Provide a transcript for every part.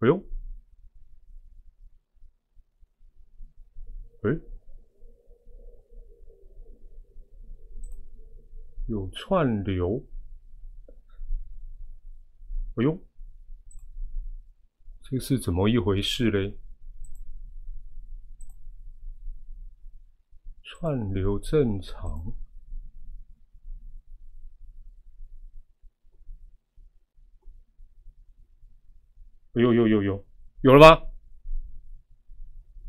哎呦，哎，有串流，哎呦，这是怎么一回事嘞？串流正常。有有有有有了吗？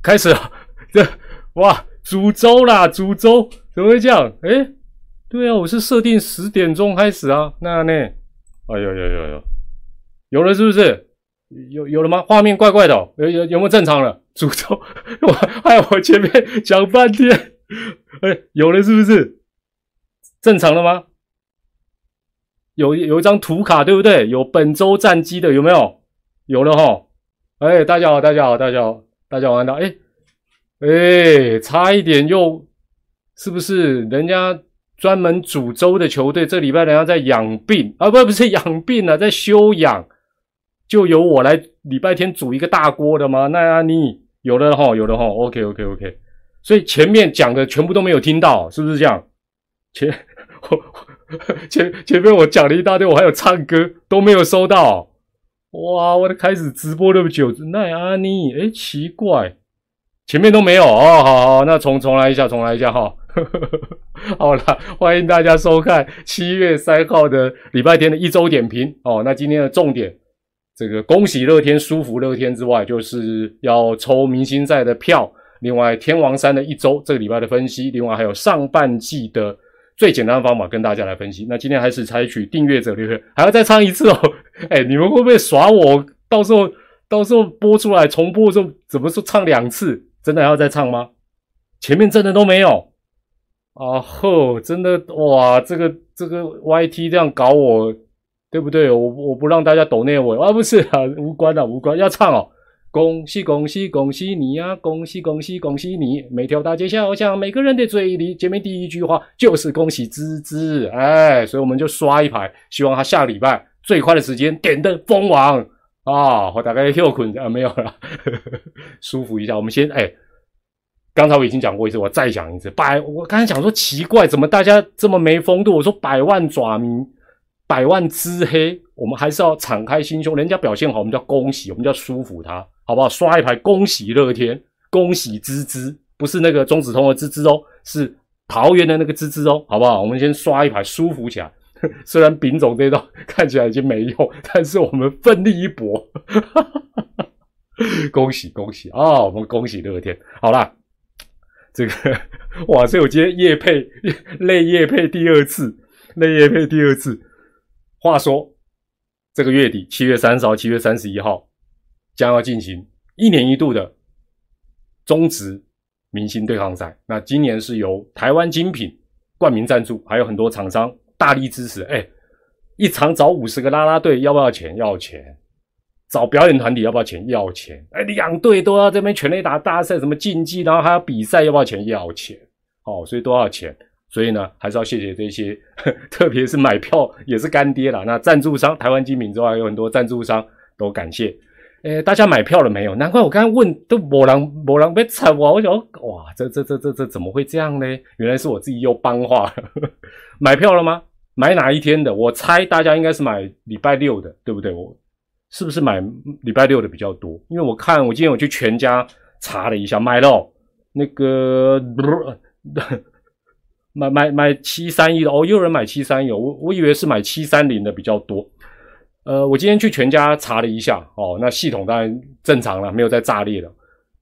开始了，这哇，煮粥啦，煮粥怎么会这样？哎，对啊，我是设定十点钟开始啊，那呢？哎呦呦呦呦，有了是不是？有有了吗？画面怪怪的，有有有没有正常了？煮粥，我害我前面讲半天，哎，有了是不是？正常了吗？有有一张图卡对不对？有本周战绩的有没有？有了哈，哎，大家好，大家好，大家好，大家晚安。哎，哎，差一点又是不是人家专门煮粥的球队？这礼拜人家在养病啊，不，不是养病啊，在休养，就由我来礼拜天煮一个大锅的吗？那你有了哈，有了哈，OK，OK，OK。所以前面讲的全部都没有听到，是不是这样？前 前前面我讲了一大堆，我还有唱歌都没有收到。哇！我都开始直播那么久，奈阿妮，哎，奇怪，前面都没有哦。好好，那重重来一下，重来一下哈。好了，欢迎大家收看七月三号的礼拜天的一周点评哦。那今天的重点，这个恭喜乐天，舒服乐天之外，就是要抽明星赛的票。另外，天王山的一周这个礼拜的分析，另外还有上半季的。最简单的方法跟大家来分析。那今天还是采取订阅者留言，还要再唱一次哦。哎，你们会不会耍我？到时候到时候播出来重播的时候，怎么说唱两次？真的还要再唱吗？前面真的都没有啊！吼，真的哇，这个这个 YT 这样搞我，对不对？我我不让大家抖内我啊，不是啊，无关的，无关，要唱哦。恭喜恭喜恭喜你呀！恭喜恭喜恭喜你！每条大街小巷，每个人的嘴里，见面第一句话就是恭喜芝芝。哎，所以我们就刷一排，希望他下礼拜最快的时间点灯封王啊！我大概又困啊，没有了，舒服一下。我们先哎，刚才我已经讲过一次，我再讲一次。百，我刚才讲说奇怪，怎么大家这么没风度？我说百万爪迷，百万之黑，我们还是要敞开心胸。人家表现好，我们叫恭喜，我们叫舒服他。好不好？刷一排，恭喜乐天，恭喜芝芝，不是那个中子通的芝芝哦，是桃园的那个芝芝哦，好不好？我们先刷一排，舒服起来。虽然丙种这道看起来已经没用，但是我们奋力一搏，恭喜恭喜啊！我们恭喜乐天。好啦，这个哇，所以我今天夜配累夜配第二次，累夜配第二次。话说这个月底，七月三十号，七月三十一号。将要进行一年一度的中职明星对抗赛。那今年是由台湾精品冠名赞助，还有很多厂商大力支持。哎，一场找五十个啦啦队，要不要钱？要钱。找表演团体要不要钱？要钱。哎，两队都要这边全力打大赛，什么竞技，然后还要比赛，要不要钱？要钱。哦，所以都要钱。所以呢，还是要谢谢这些，特别是买票也是干爹啦。那赞助商台湾精品之外，有很多赞助商都感谢。诶，大家买票了没有？难怪我刚刚问都某人某人被踩我，我想哇，这这这这这怎么会这样呢？原来是我自己又帮话了。买票了吗？买哪一天的？我猜大家应该是买礼拜六的，对不对？我是不是买礼拜六的比较多？因为我看我今天我去全家查了一下，买了那个买买买七三一的哦，又有人买七三一，我我以为是买七三零的比较多。呃，我今天去全家查了一下，哦，那系统当然正常了，没有再炸裂了。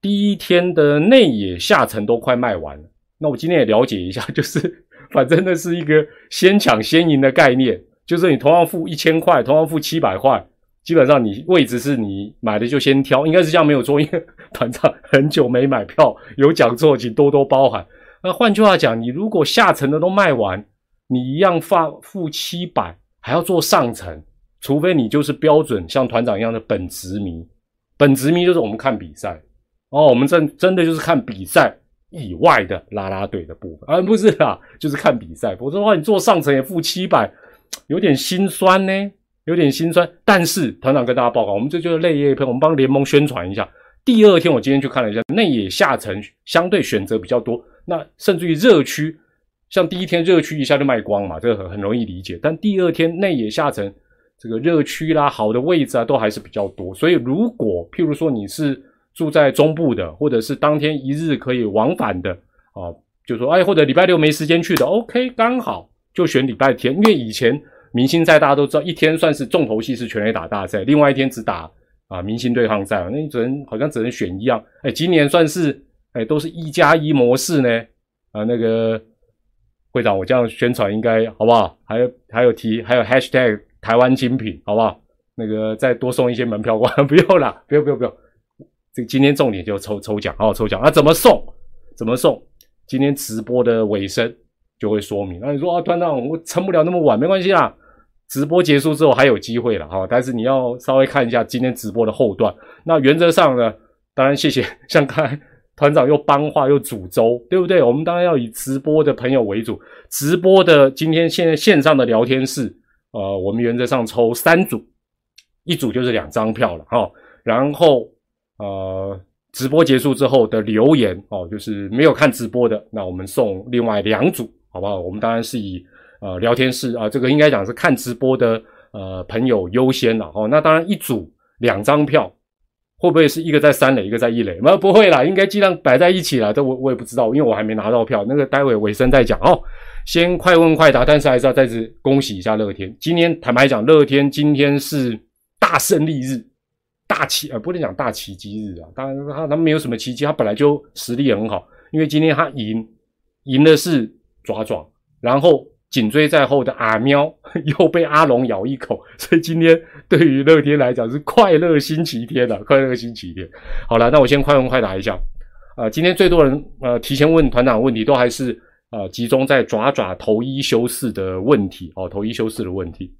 第一天的内野下沉都快卖完了。那我今天也了解一下，就是反正那是一个先抢先赢的概念，就是你同样付一千块，同样付七百块，基本上你位置是你买的就先挑，应该是这样没有错。因为 团长很久没买票，有讲错，请多多包涵。那换句话讲，你如果下层的都卖完，你一样发付七百，还要做上层。除非你就是标准像团长一样的本职迷，本职迷就是我们看比赛哦，我们真真的就是看比赛以外的拉拉队的部分啊，不是啦，就是看比赛。否则的话，你做上层也付七百，有点心酸呢。有点心酸。但是团长跟大家报告，我们这就是内野喷，我们帮联盟宣传一下。第二天我今天去看了一下，内野下层相对选择比较多，那甚至于热区，像第一天热区一下就卖光嘛，这个很很容易理解。但第二天内野下层这个热区啦，好的位置啊，都还是比较多。所以如果譬如说你是住在中部的，或者是当天一日可以往返的啊，就说哎，或者礼拜六没时间去的，OK，刚好就选礼拜天，因为以前明星赛大家都知道，一天算是重头戏是全垒打大赛，另外一天只打。啊，明星对抗赛，那你只能好像只能选一样。哎，今年算是哎，都是一加一模式呢。啊，那个会长，我这样宣传应该好不好？还有还有提还有 hashtag 台湾精品，好不好？那个再多送一些门票过来，不用了，不用不用不用。这今天重点就抽抽奖，好好抽奖。那怎么送？怎么送？今天直播的尾声就会说明。那你说啊，团长，我撑不了那么晚，没关系啦。直播结束之后还有机会了哈，但是你要稍微看一下今天直播的后段。那原则上呢，当然谢谢，像刚才团长又帮话又煮粥，对不对？我们当然要以直播的朋友为主。直播的今天现在线上的聊天室，呃，我们原则上抽三组，一组就是两张票了哈。然后呃，直播结束之后的留言哦，就是没有看直播的，那我们送另外两组，好不好？我们当然是以。呃，聊天室啊，这个应该讲是看直播的呃朋友优先了哦。那当然一组两张票，会不会是一个在三垒，一个在一垒？那不会啦，应该尽量摆在一起啦。这我我也不知道，因为我还没拿到票。那个待会尾声再讲哦。先快问快答，但是还是要再次恭喜一下乐天。今天坦白讲，乐天今天是大胜利日，大奇呃不能讲大奇迹日啊。当然他他没有什么奇迹，他本来就实力很好。因为今天他赢赢的是爪爪，然后。紧追在后的阿喵 又被阿龙咬一口，所以今天对于乐天来讲是快乐星期天啊！快乐星期天。好了，那我先快问快答一下。呃，今天最多人呃提前问团长问题，都还是呃集中在爪爪投一休四的问题哦，投一休四的问题。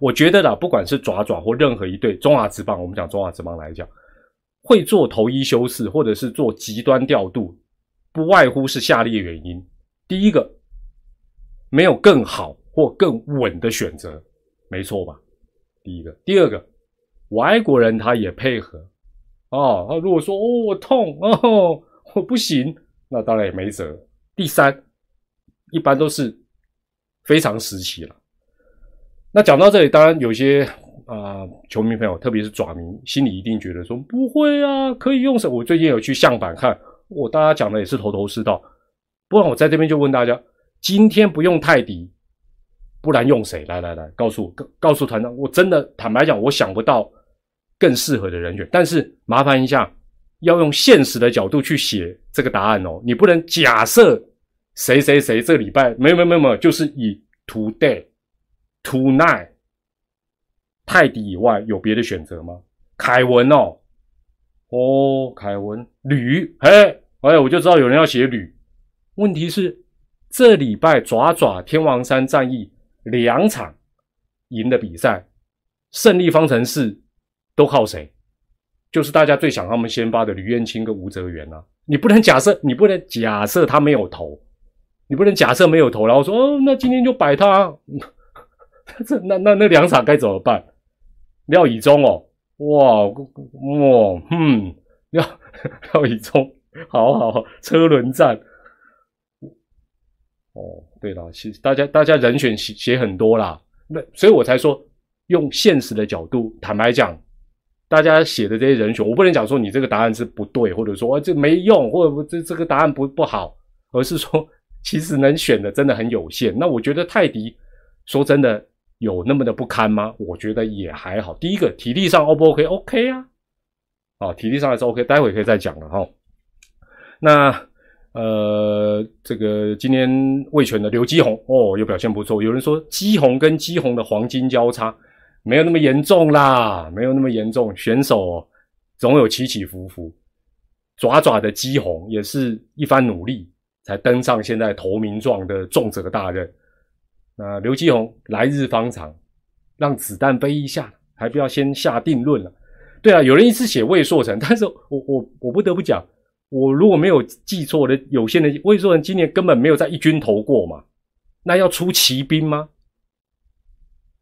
我觉得啦，不管是爪爪或任何一队中华职棒，我们讲中华职棒来讲，会做头一修饰或者是做极端调度，不外乎是下列原因：第一个。没有更好或更稳的选择，没错吧？第一个，第二个，外国人他也配合哦。他如果说哦我痛哦我不行，那当然也没辙。第三，一般都是非常时期了。那讲到这里，当然有些啊球迷朋友，特别是爪迷，心里一定觉得说不会啊，可以用什么？我最近有去相板看，我大家讲的也是头头是道。不然我在这边就问大家。今天不用泰迪，不然用谁？来来来，告诉告告诉团长，我真的坦白讲，我想不到更适合的人选。但是麻烦一下，要用现实的角度去写这个答案哦。你不能假设谁谁谁这个礼拜没有没有没有，就是以 today tonight 泰迪以外有别的选择吗？凯文哦，哦，凯文吕，哎，哎，我就知道有人要写吕。问题是。这礼拜爪爪天王山战役两场赢的比赛，胜利方程式都靠谁？就是大家最想他们先发的吕彦青跟吴泽元啊！你不能假设，你不能假设他没有投，你不能假设没有投，然后说哦，那今天就摆他。这那那那两场该怎么办？廖以忠哦，哇哇，嗯，廖 廖以忠，好好车轮战。哦，对了，其实大家大家人选写写很多啦，那所以我才说用现实的角度，坦白讲，大家写的这些人选，我不能讲说你这个答案是不对，或者说啊这没用，或者这这个答案不不好，而是说其实能选的真的很有限。那我觉得泰迪说真的有那么的不堪吗？我觉得也还好。第一个体力上 O 不 OK？OK 啊，啊，体力上还是 OK，待会可以再讲了哈。那。呃，这个今天卫权的刘基宏哦，又表现不错。有人说基宏跟基宏的黄金交叉没有那么严重啦，没有那么严重。选手总有起起伏伏，爪爪的基宏也是一番努力才登上现在投名状的重责大任。那刘基宏来日方长，让子弹飞一下，还不要先下定论了。对啊，有人一直写魏硕成，但是我我我不得不讲。我如果没有记错的，有限的魏硕成今年根本没有在一军投过嘛？那要出骑兵吗？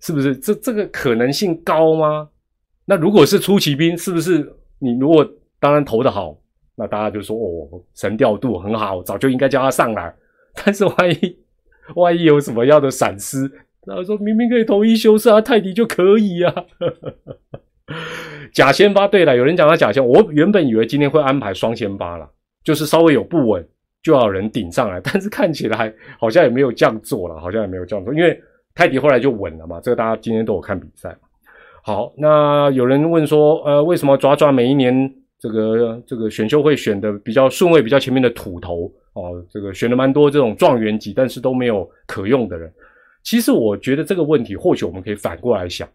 是不是？这这个可能性高吗？那如果是出奇兵，是不是你如果当然投的好，那大家就说哦，神调度很好，早就应该叫他上来。但是万一万一有什么样的闪失，他说明明可以投一休四啊，泰迪就可以啊。假先发对了，有人讲他假先，我原本以为今天会安排双先发了，就是稍微有不稳就要人顶上来，但是看起来好像也没有这样做了，好像也没有这样做，因为泰迪后来就稳了嘛。这个大家今天都有看比赛。好，那有人问说，呃，为什么爪爪每一年这个这个选秀会选的比较顺位比较前面的土头哦，这个选了蛮多这种状元级，但是都没有可用的人。其实我觉得这个问题或许我们可以反过来想。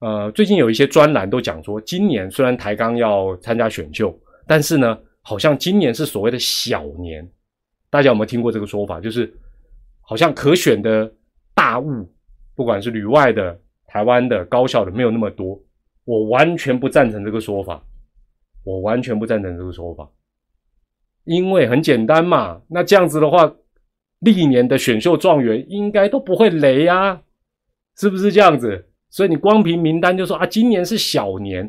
呃，最近有一些专栏都讲说，今年虽然台钢要参加选秀，但是呢，好像今年是所谓的小年。大家有没有听过这个说法？就是好像可选的大物，不管是旅外的、台湾的、高校的，没有那么多。我完全不赞成这个说法，我完全不赞成这个说法，因为很简单嘛。那这样子的话，历年的选秀状元应该都不会雷啊，是不是这样子？所以你光凭名单就说啊，今年是小年，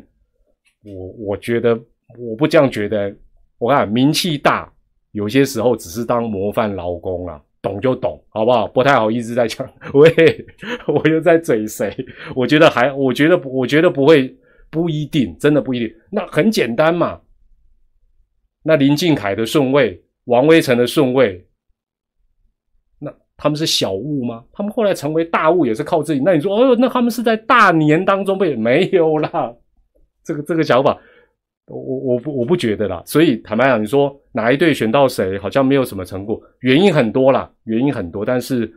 我我觉得我不这样觉得。我看名气大，有些时候只是当模范劳工啊，懂就懂，好不好？不太好意思在讲，喂，我又在嘴谁？我觉得还，我觉得我觉得不会，不一定，真的不一定。那很简单嘛，那林敬凯的顺位，王威成的顺位。那他们是小物吗？他们后来成为大物也是靠自己。那你说，哦，那他们是在大年当中被没有啦？这个这个想法，我我不我不觉得啦。所以坦白讲，你说哪一队选到谁，好像没有什么成果，原因很多啦，原因很多。但是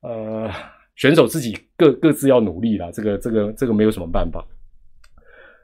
呃，选手自己各各自要努力啦，这个这个这个没有什么办法。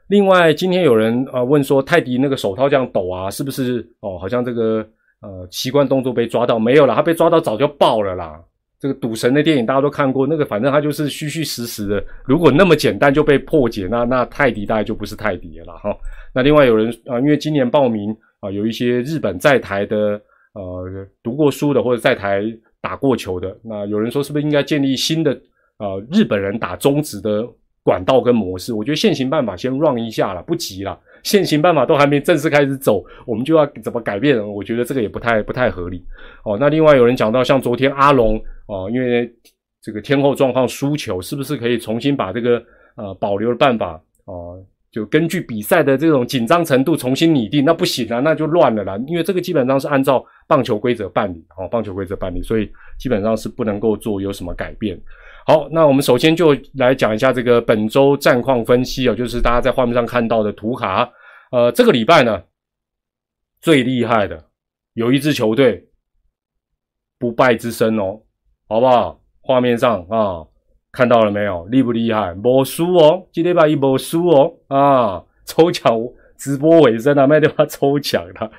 另外，今天有人啊问说，泰迪那个手套这样抖啊，是不是哦？好像这个。呃，习惯动作被抓到没有了？他被抓到早就爆了啦。这个赌神的电影大家都看过，那个反正他就是虚虚实实的。如果那么简单就被破解，那那泰迪大概就不是泰迪了哈。那另外有人啊，因为今年报名啊，有一些日本在台的呃读过书的或者在台打过球的，那有人说是不是应该建立新的呃日本人打中职的管道跟模式？我觉得现行办法先 run 一下了，不急了。现行办法都还没正式开始走，我们就要怎么改变？我觉得这个也不太不太合理哦。那另外有人讲到，像昨天阿龙哦，因为这个天后状况输球，是不是可以重新把这个呃保留的办法哦，就根据比赛的这种紧张程度重新拟定？那不行啊，那就乱了啦。因为这个基本上是按照棒球规则办理哦，棒球规则办理，所以基本上是不能够做有什么改变。好，那我们首先就来讲一下这个本周战况分析啊，就是大家在画面上看到的图卡。呃，这个礼拜呢，最厉害的有一支球队不败之身哦，好不好？画面上啊，看到了没有？厉不厉害？没输哦，今天拜一没输哦啊！抽奖直播尾声啊，没地方抽奖了。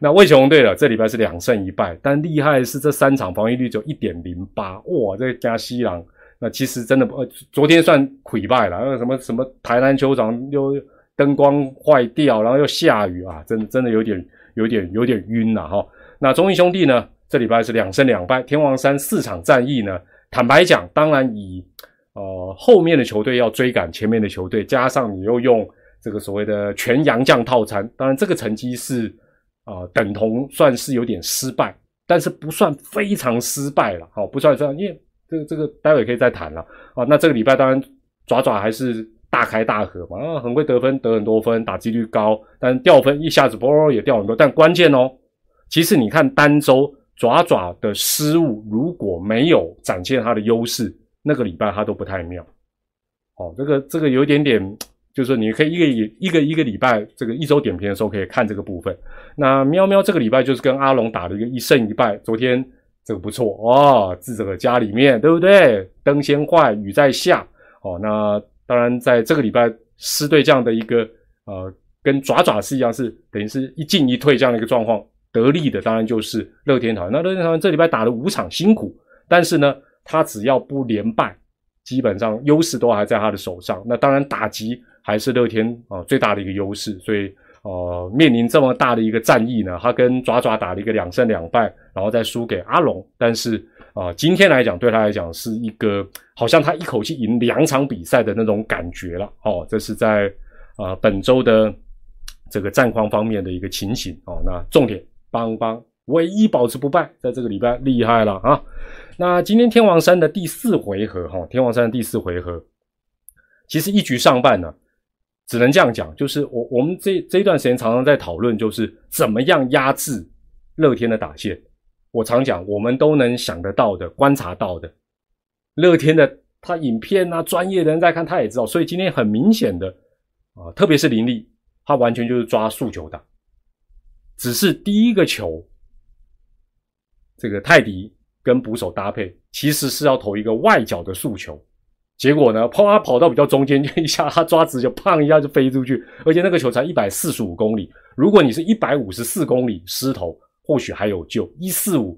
那魏雄队了，这礼拜是两胜一败，但厉害的是这三场防御率只有一点零八哇！这加西朗。那其实真的不，昨天算溃败了。那什么什么台南球场又灯光坏掉，然后又下雨啊，真真的有点有点有点晕了哈。那中英兄弟呢，这礼拜是两胜两败。天王山四场战役呢，坦白讲，当然以呃后面的球队要追赶前面的球队，加上你又用这个所谓的全洋将套餐，当然这个成绩是啊等同算是有点失败，但是不算非常失败了，好不算这样，因为。这个这个待会可以再谈了啊。那这个礼拜当然爪爪还是大开大合嘛，啊，很会得分，得很多分，打击率高，但掉分一下子啵也掉很多。但关键哦，其实你看单周爪爪的失误如果没有展现它的优势，那个礼拜它都不太妙。哦，这个这个有一点点，就是你可以一个一个一个礼拜这个一周点评的时候可以看这个部分。那喵喵这个礼拜就是跟阿龙打了一个一胜一败，昨天。这个不错哦，自个家里面对不对？灯先坏，雨在下哦。那当然，在这个礼拜狮队这样的一个呃，跟爪爪是一样，是等于是一进一退这样的一个状况，得力的当然就是乐天桃。那乐天桃这礼拜打了五场辛苦，但是呢，他只要不连败，基本上优势都还在他的手上。那当然打击还是乐天啊最大的一个优势，所以。哦，面临这么大的一个战役呢，他跟爪爪打了一个两胜两败，然后再输给阿龙。但是，啊，今天来讲对他来讲是一个好像他一口气赢两场比赛的那种感觉了哦。这是在啊本周的这个战况方面的一个情形哦。那重点邦邦唯一保持不败，在这个礼拜厉害了啊。那今天天王山的第四回合哈，天王山的第四回合，其实一局上半呢。只能这样讲，就是我我们这这一段时间常常在讨论，就是怎么样压制乐天的打线。我常讲，我们都能想得到的、观察到的，乐天的他影片啊，专业的人在看，他也知道。所以今天很明显的啊，特别是林立，他完全就是抓速球打，只是第一个球，这个泰迪跟捕手搭配，其实是要投一个外角的速球。结果呢？砰！他跑到比较中间，就一下他抓直就砰一下就飞出去，而且那个球才一百四十五公里。如果你是一百五十四公里失投，或许还有救。一四五，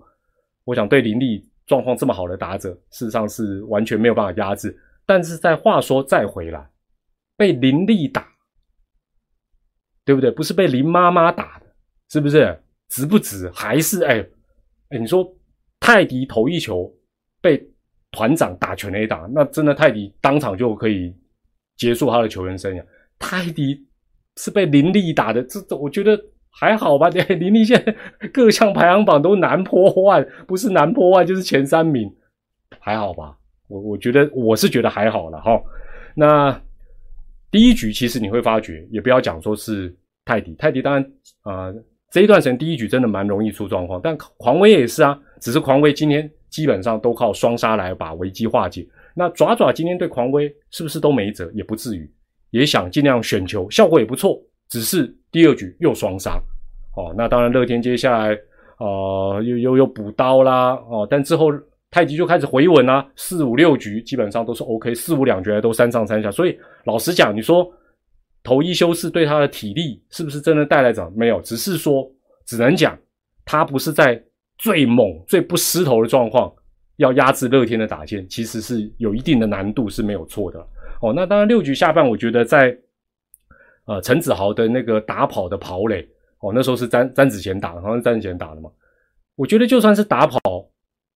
我想对林立状况这么好的打者，事实上是完全没有办法压制。但是在话说再回来，被林立打，对不对？不是被林妈妈打的，是不是？值不值？还是哎哎？你说泰迪投一球被？团长打全垒打，那真的泰迪当场就可以结束他的球员生涯。泰迪是被林立打的，这这我觉得还好吧？对，林立现在各项排行榜都难破万，不是难破万就是前三名，还好吧？我我觉得我是觉得还好了哈。那第一局其实你会发觉，也不要讲说是泰迪，泰迪当然啊这一段时间第一局真的蛮容易出状况，但狂威也是啊，只是狂威今天。基本上都靠双杀来把危机化解。那爪爪今天对狂威是不是都没辙？也不至于，也想尽量选球，效果也不错。只是第二局又双杀，哦，那当然乐天接下来啊又又又补刀啦，哦，但之后太极就开始回稳啦，四五六局基本上都是 OK，四五两局都三上三下。所以老实讲，你说投一休四对他的体力是不是真的带来着？没有，只是说只能讲他不是在。最猛、最不失头的状况，要压制乐天的打线，其实是有一定的难度，是没有错的。哦，那当然六局下半，我觉得在呃陈子豪的那个打跑的跑垒，哦，那时候是詹詹子贤打的，好像是詹子贤打的嘛。我觉得就算是打跑，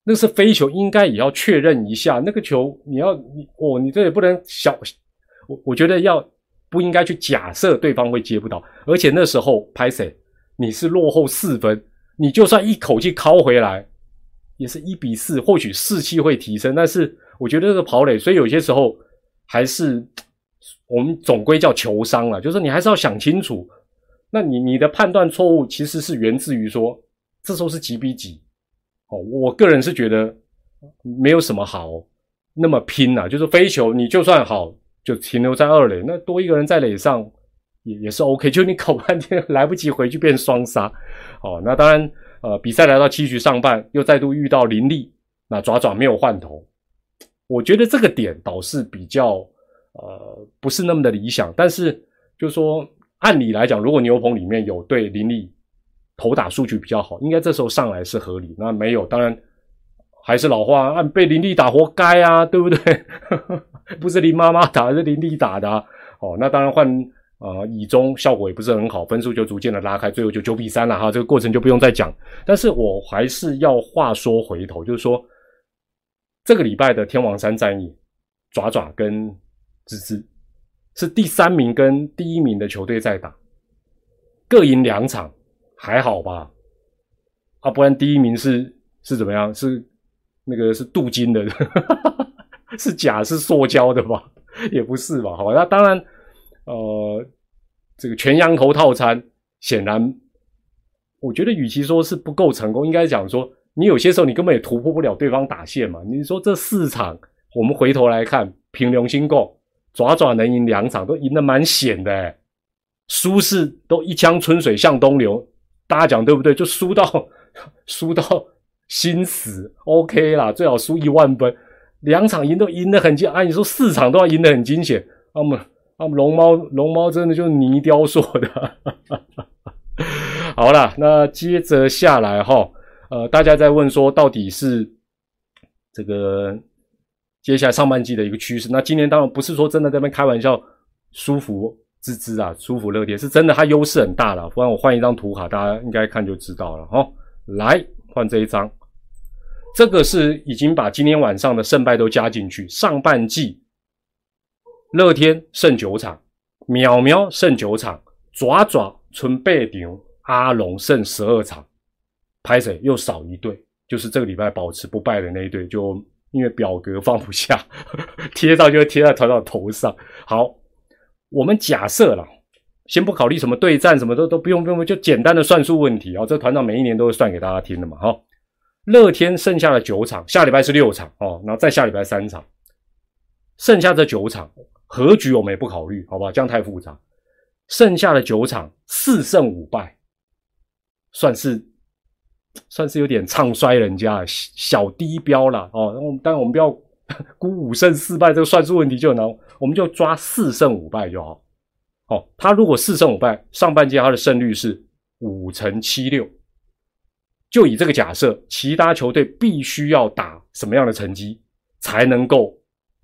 那是飞球，应该也要确认一下那个球，你要你哦，你这也不能小，我我觉得要不应该去假设对方会接不到，而且那时候拍谁，你是落后四分。你就算一口气敲回来，也是一比四，或许士气会提升。但是我觉得这个跑垒，所以有些时候还是我们总归叫球商了，就是你还是要想清楚。那你你的判断错误其实是源自于说，这时候是几比几？哦，我个人是觉得没有什么好那么拼呐。就是飞球，你就算好就停留在二垒，那多一个人在垒上。也也是 OK，就你搞半天 来不及回去变双杀，哦，那当然，呃，比赛来到七局上半，又再度遇到林立，那爪爪没有换头，我觉得这个点倒是比较呃不是那么的理想，但是就是说按理来讲，如果牛棚里面有对林立投打数据比较好，应该这时候上来是合理，那没有，当然还是老话，按被林立打活该啊，对不对？不是林妈妈打，是林立打的，哦，那当然换。啊，以中效果也不是很好，分数就逐渐的拉开，最后就九比三了哈。这个过程就不用再讲。但是我还是要话说回头，就是说这个礼拜的天王山战役，爪爪跟芝芝是第三名跟第一名的球队在打，各赢两场，还好吧？啊，不然第一名是是怎么样？是那个是镀金的，是假是塑胶的吧？也不是吧？好吧，那当然。呃，这个全羊头套餐显然，我觉得与其说是不够成功，应该讲说你有些时候你根本也突破不了对方打线嘛。你说这四场，我们回头来看，凭良心讲，爪爪能赢两场都赢得蛮险的，输是都一江春水向东流，大家讲对不对？就输到 输到心死，OK 啦，最好输一万分，两场赢都赢得很惊，啊，你说四场都要赢得很惊险，那么。啊，龙猫，龙猫真的就是泥雕塑的。好了，那接着下来哈，呃，大家在问说，到底是这个接下来上半季的一个趋势？那今年当然不是说真的在那边开玩笑，舒服滋滋啊，舒服乐天是真的，它优势很大了。不然我换一张图卡，大家应该看就知道了哈。来换这一张，这个是已经把今天晚上的胜败都加进去。上半季，乐天胜九场，淼淼胜九场，爪爪存八场，阿龙胜十二场，拍谁又少一队，就是这个礼拜保持不败的那一队，就因为表格放不下，贴到就贴在团长头上。好，我们假设了。先不考虑什么对战，什么都都不用不用，就简单的算术问题啊！这团长每一年都会算给大家听的嘛，哈。乐天剩下的九场，下礼拜是六场哦，然后再下礼拜三场，剩下这九场和局我们也不考虑，好吧？这样太复杂。剩下的九场四胜五败，算是算是有点唱衰人家小低标了哦。那我们当然我们不要估五胜四败这个算术问题就难，我们就抓四胜五败就好。哦，他如果四胜五败，上半季他的胜率是五乘七六，就以这个假设，其他球队必须要打什么样的成绩才能够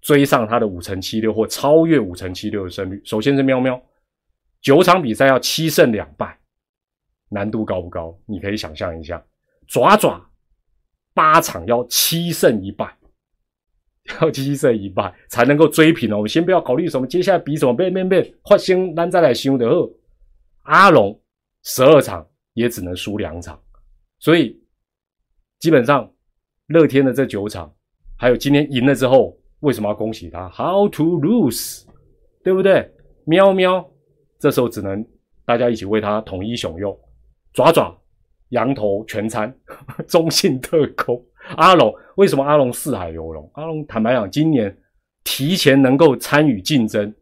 追上他的五成七六或超越五成七六的胜率？首先是喵喵，九场比赛要七胜两败，难度高不高？你可以想象一下，爪爪八场要七胜一败。要七胜一败才能够追平哦。我们先不要考虑什么接下来比什么，变变变，换先咱再来修的，阿龙十二场也只能输两场，所以基本上乐天的这九场，还有今天赢了之后，为什么要恭喜他？How to lose，对不对？喵喵，这时候只能大家一起为他统一雄用，爪爪羊头全餐，中信特工。阿龙为什么阿龙四海游龙？阿龙坦白讲，今年提前能够参与竞争，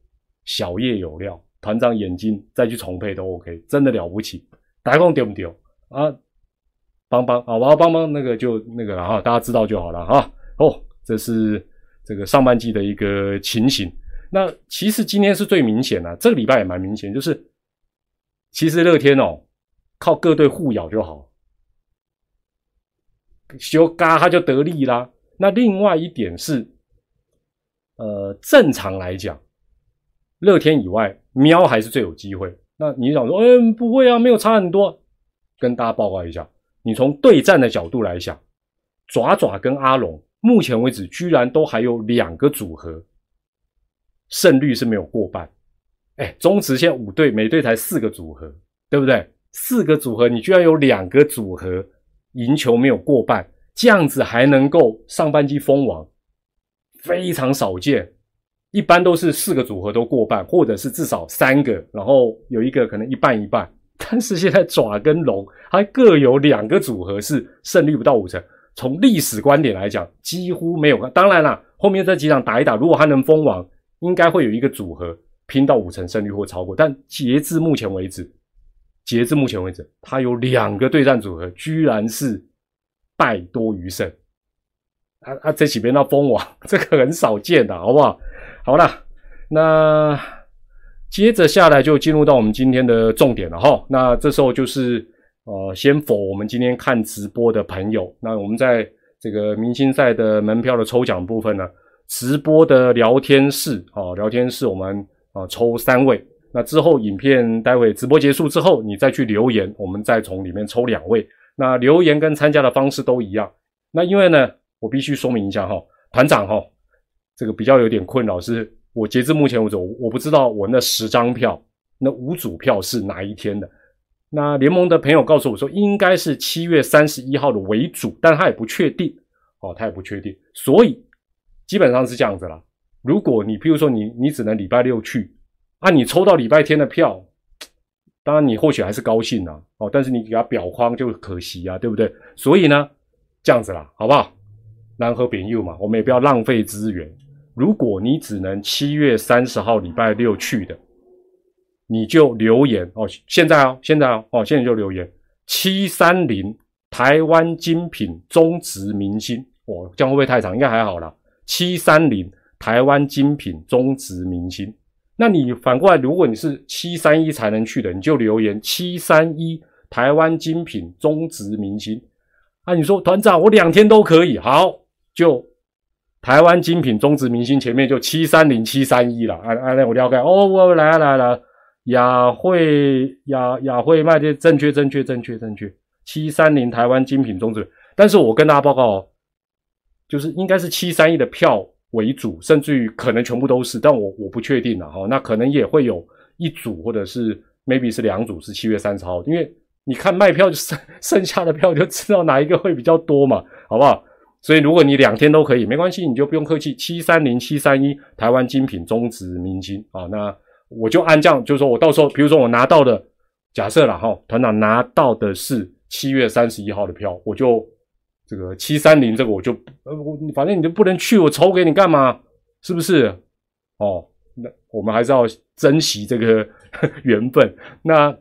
小叶有料，团长眼睛再去重配都 OK，真的了不起。大家讲丢不丢啊？帮帮啊！我要帮帮那个就那个了哈，大家知道就好了哈。哦，这是这个上半季的一个情形。那其实今天是最明显的，这个礼拜也蛮明显，就是其实乐天哦，靠各队互咬就好。修嘎他就得利啦。那另外一点是，呃，正常来讲，乐天以外，喵还是最有机会。那你想说，嗯，不会啊，没有差很多。跟大家报告一下，你从对战的角度来想，爪爪跟阿龙目前为止居然都还有两个组合胜率是没有过半。哎，中职现在五队，每队才四个组合，对不对？四个组合，你居然有两个组合。赢球没有过半，这样子还能够上半季封王，非常少见。一般都是四个组合都过半，或者是至少三个，然后有一个可能一半一半。但是现在爪跟龙还各有两个组合是胜率不到五成。从历史观点来讲，几乎没有。当然啦，后面这几场打一打，如果他能封王，应该会有一个组合拼到五成胜率或超过。但截至目前为止。截至目前为止，他有两个对战组合，居然是败多于胜。啊啊，这几边到封王，这个很少见的，好不好？好了，那接着下来就进入到我们今天的重点了哈。那这时候就是呃，先否我们今天看直播的朋友，那我们在这个明星赛的门票的抽奖部分呢，直播的聊天室啊，聊天室我们啊抽三位。那之后，影片待会直播结束之后，你再去留言，我们再从里面抽两位。那留言跟参加的方式都一样。那因为呢，我必须说明一下哈，团长哈，这个比较有点困扰，是我截至目前为止，我不知道我那十张票，那五组票是哪一天的。那联盟的朋友告诉我说，应该是七月三十一号的为主，但他也不确定哦，他也不确定，所以基本上是这样子啦。如果你譬如说你你只能礼拜六去。啊，你抽到礼拜天的票，当然你或许还是高兴啊，哦，但是你给他表框就可惜啊，对不对？所以呢，这样子啦，好不好？南河扁右嘛，我们也不要浪费资源。如果你只能七月三十号礼拜六去的，你就留言哦，现在哦，现在哦，哦，现在就留言七三零台湾精品中职明星，哦，这样会不会太长？应该还好啦。七三零台湾精品中职明星。那你反过来，如果你是七三一才能去的，你就留言七三一台湾精品中职明星。啊，你说团长，我两天都可以，好，就台湾精品中职明星前面就七三零七三一了。啊啊，那我了解哦，我来来来，雅慧雅雅慧卖的正确正确正确正确，七三零台湾精品中职。但是我跟大家报告哦，就是应该是七三一的票为主，甚至于可能全部都是，但我我不确定了哈。那可能也会有一组或者是 maybe 是两组是七月三十号，因为你看卖票就剩剩下的票就知道哪一个会比较多嘛，好不好？所以如果你两天都可以，没关系，你就不用客气。七三零七三一台湾精品中值明星啊，那我就按这样，就是说我到时候，比如说我拿到的，假设了哈，团长拿到的是七月三十一号的票，我就这个七三零这个我就呃我反正你就不能去，我抽给你干嘛？是不是？哦，那我们还是要珍惜这个缘分。那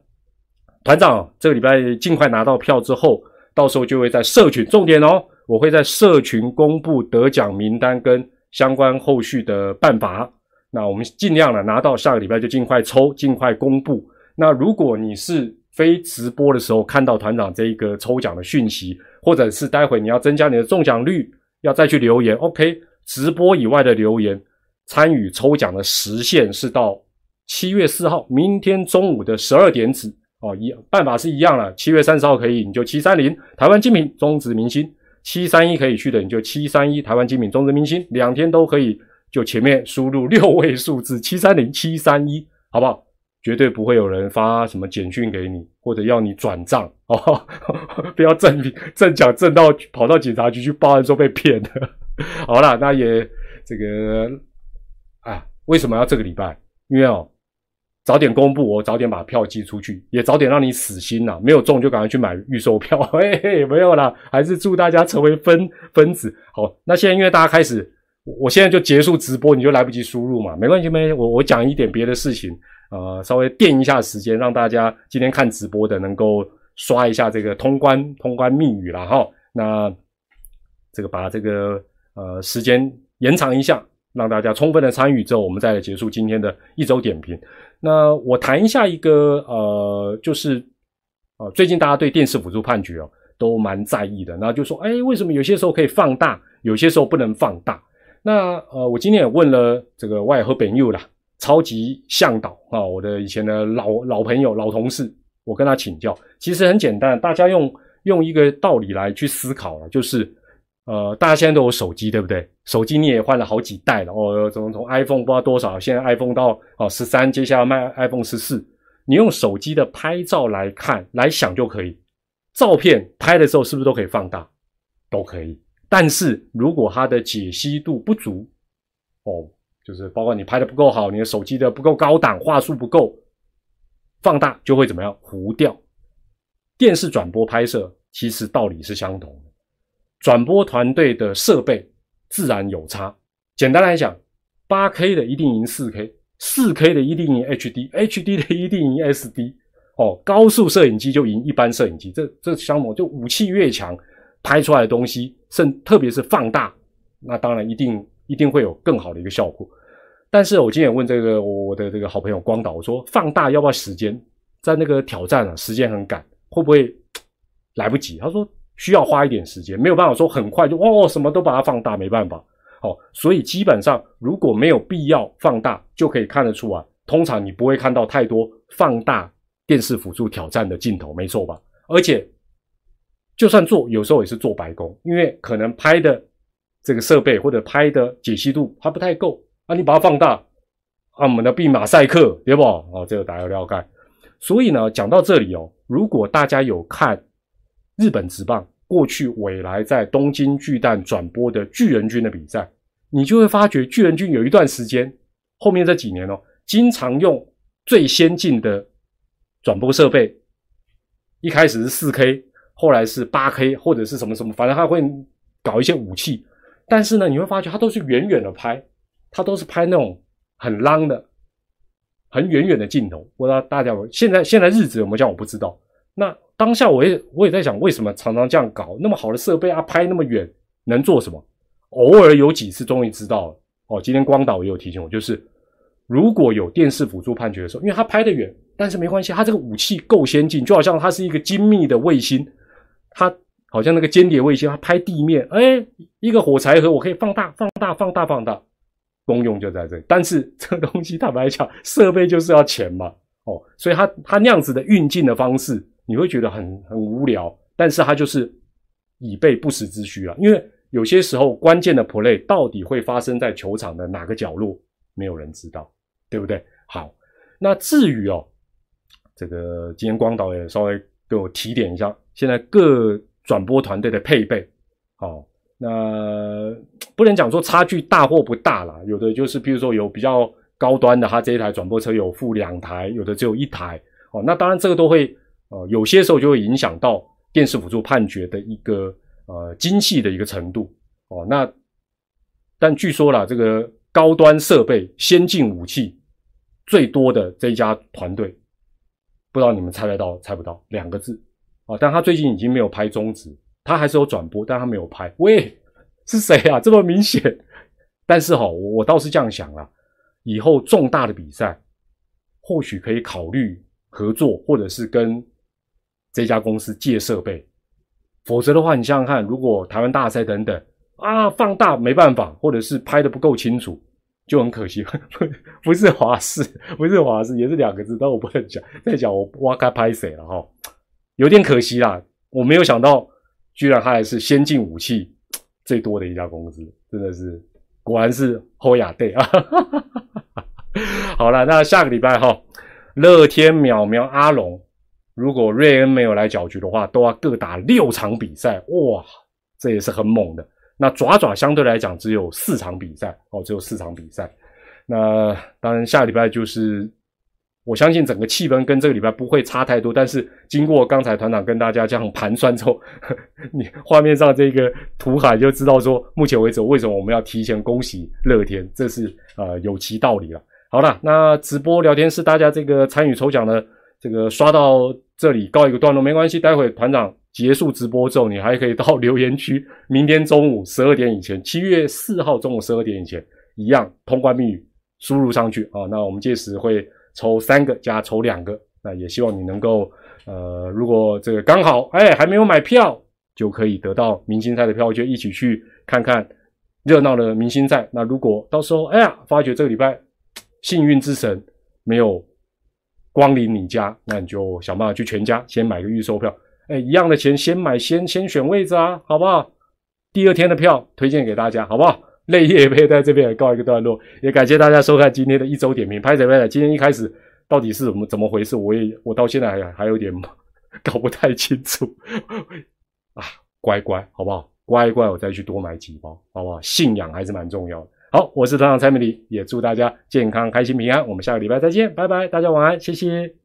团长这个礼拜尽快拿到票之后，到时候就会在社群重点哦。我会在社群公布得奖名单跟相关后续的办法。那我们尽量的拿到下个礼拜就尽快抽，尽快公布。那如果你是非直播的时候看到团长这一个抽奖的讯息，或者是待会你要增加你的中奖率，要再去留言，OK？直播以外的留言参与抽奖的时限是到七月四号，明天中午的十二点止哦。一办法是一样了，七月三十号可以，你就七三零台湾精品中职明星。七三一可以去的，你就七三一台湾精品中职明星，两天都可以，就前面输入六位数字七三零七三一，好不好？绝对不会有人发什么简讯给你，或者要你转账哦，不要正正讲正到跑到警察局去报案说被骗的。好了，那也这个啊，为什么要这个礼拜？因为哦。早点公布，我早点把票寄出去，也早点让你死心呐！没有中就赶快去买预售票，嘿嘿，没有啦，还是祝大家成为分分子。好，那现在因为大家开始，我现在就结束直播，你就来不及输入嘛，没关系，没我我讲一点别的事情，呃，稍微垫一下时间，让大家今天看直播的能够刷一下这个通关通关密语了哈。那这个把这个呃时间延长一下。让大家充分的参与之后，我们再来结束今天的一周点评。那我谈一下一个呃，就是呃，最近大家对电视辅助判决哦都蛮在意的。那就说，哎，为什么有些时候可以放大，有些时候不能放大？那呃，我今天也问了这个外和本佑啦，超级向导啊，我的以前的老老朋友、老同事，我跟他请教，其实很简单，大家用用一个道理来去思考了，就是。呃，大家现在都有手机，对不对？手机你也换了好几代了哦，从从 iPhone 不知道多少，现在 iPhone 到哦十三，接下来卖 iPhone 十四。你用手机的拍照来看、来想就可以。照片拍的时候是不是都可以放大？都可以。但是如果它的解析度不足，哦，就是包括你拍的不够好，你的手机的不够高档，画素不够，放大就会怎么样？糊掉。电视转播拍摄其实道理是相同的。转播团队的设备自然有差。简单来讲，八 K 的一定赢四 K，四 K 的一定赢 HD，HD 的一定赢 SD。哦，高速摄影机就赢一般摄影机。这这相同，就武器越强，拍出来的东西，甚特别是放大，那当然一定一定会有更好的一个效果。但是我今天问这个我的这个好朋友光导，我说放大要不要时间？在那个挑战啊，时间很赶，会不会来不及？他说。需要花一点时间，没有办法说很快就哦，什么都把它放大，没办法。好，所以基本上如果没有必要放大，就可以看得出来。通常你不会看到太多放大电视辅助挑战的镜头，没错吧？而且就算做，有时候也是做白工，因为可能拍的这个设备或者拍的解析度还不太够啊。你把它放大，啊，我们的毕马赛克对不？哦，这个大家了解。所以呢，讲到这里哦，如果大家有看。日本职棒过去未来在东京巨蛋转播的巨人军的比赛，你就会发觉巨人军有一段时间，后面这几年哦，经常用最先进的转播设备，一开始是四 K，后来是八 K 或者是什么什么，反正他会搞一些武器，但是呢，你会发觉他都是远远的拍，他都是拍那种很 long 的、很远远的镜头。不知道大家现在现在日子有没有这样，我不知道。那当下我也我也在想，为什么常常这样搞？那么好的设备啊，拍那么远，能做什么？偶尔有几次终于知道了哦。今天光导也有提醒我，就是如果有电视辅助判决的时候，因为他拍得远，但是没关系，他这个武器够先进，就好像它是一个精密的卫星，它好像那个间谍卫星，它拍地面，哎，一个火柴盒我可以放大、放大、放大、放大，功用就在这里。但是这个东西坦白讲，设备就是要钱嘛，哦，所以它它那样子的运镜的方式。你会觉得很很无聊，但是它就是以备不时之需啊。因为有些时候关键的 play 到底会发生在球场的哪个角落，没有人知道，对不对？好，那至于哦，这个今天光导也稍微给我提点一下，现在各转播团队的配备，好，那不能讲说差距大或不大啦，有的就是比如说有比较高端的，它这一台转播车有附两台，有的只有一台，哦，那当然这个都会，呃，有些时候就会影响到电视辅助判决的一个。呃，精细的一个程度哦，那但据说啦，这个高端设备、先进武器最多的这一家团队，不知道你们猜得到猜不到？两个字啊！但他最近已经没有拍中职，他还是有转播，但他没有拍。喂，是谁啊？这么明显？但是哈，我我倒是这样想啦，以后重大的比赛或许可以考虑合作，或者是跟这家公司借设备。否则的话，你想想看，如果台湾大赛等等啊放大没办法，或者是拍的不够清楚，就很可惜。不是华视，不是华视，也是两个字，但我不能讲。再讲我挖开拍谁了哈，有点可惜啦。我没有想到，居然他还是先进武器最多的一家公司，真的是果然是侯亚队啊。好了，那下个礼拜哈，乐天淼淼阿龙。如果瑞恩没有来搅局的话，都要各打六场比赛，哇，这也是很猛的。那爪爪相对来讲只有四场比赛哦，只有四场比赛。那当然，下礼拜就是我相信整个气氛跟这个礼拜不会差太多。但是经过刚才团长跟大家这样盘算之后，你画面上这个图海就知道说，目前为止为什么我们要提前恭喜乐天，这是呃有其道理了。好了，那直播聊天室大家这个参与抽奖呢？这个刷到这里告一个段落没关系，待会团长结束直播之后，你还可以到留言区，明天中午十二点以前，七月四号中午十二点以前，一样通关密语输入上去啊。那我们届时会抽三个加抽两个，那也希望你能够呃，如果这个刚好哎还没有买票，就可以得到明星赛的票就一起去看看热闹的明星赛。那如果到时候哎呀发觉这个礼拜幸运之神没有。光临你家，那你就想办法去全家先买个预售票，哎，一样的钱先买先先选位置啊，好不好？第二天的票推荐给大家，好不好？泪液杯在这边也告一个段落，也感谢大家收看今天的一周点评。拍怎么样？今天一开始到底是怎么怎么回事？我也我到现在还还有点 搞不太清楚啊，乖乖，好不好？乖乖，我再去多买几包，好不好？信仰还是蛮重要的。好，我是团长蔡美丽，也祝大家健康、开心、平安。我们下个礼拜再见，拜拜，大家晚安，谢谢。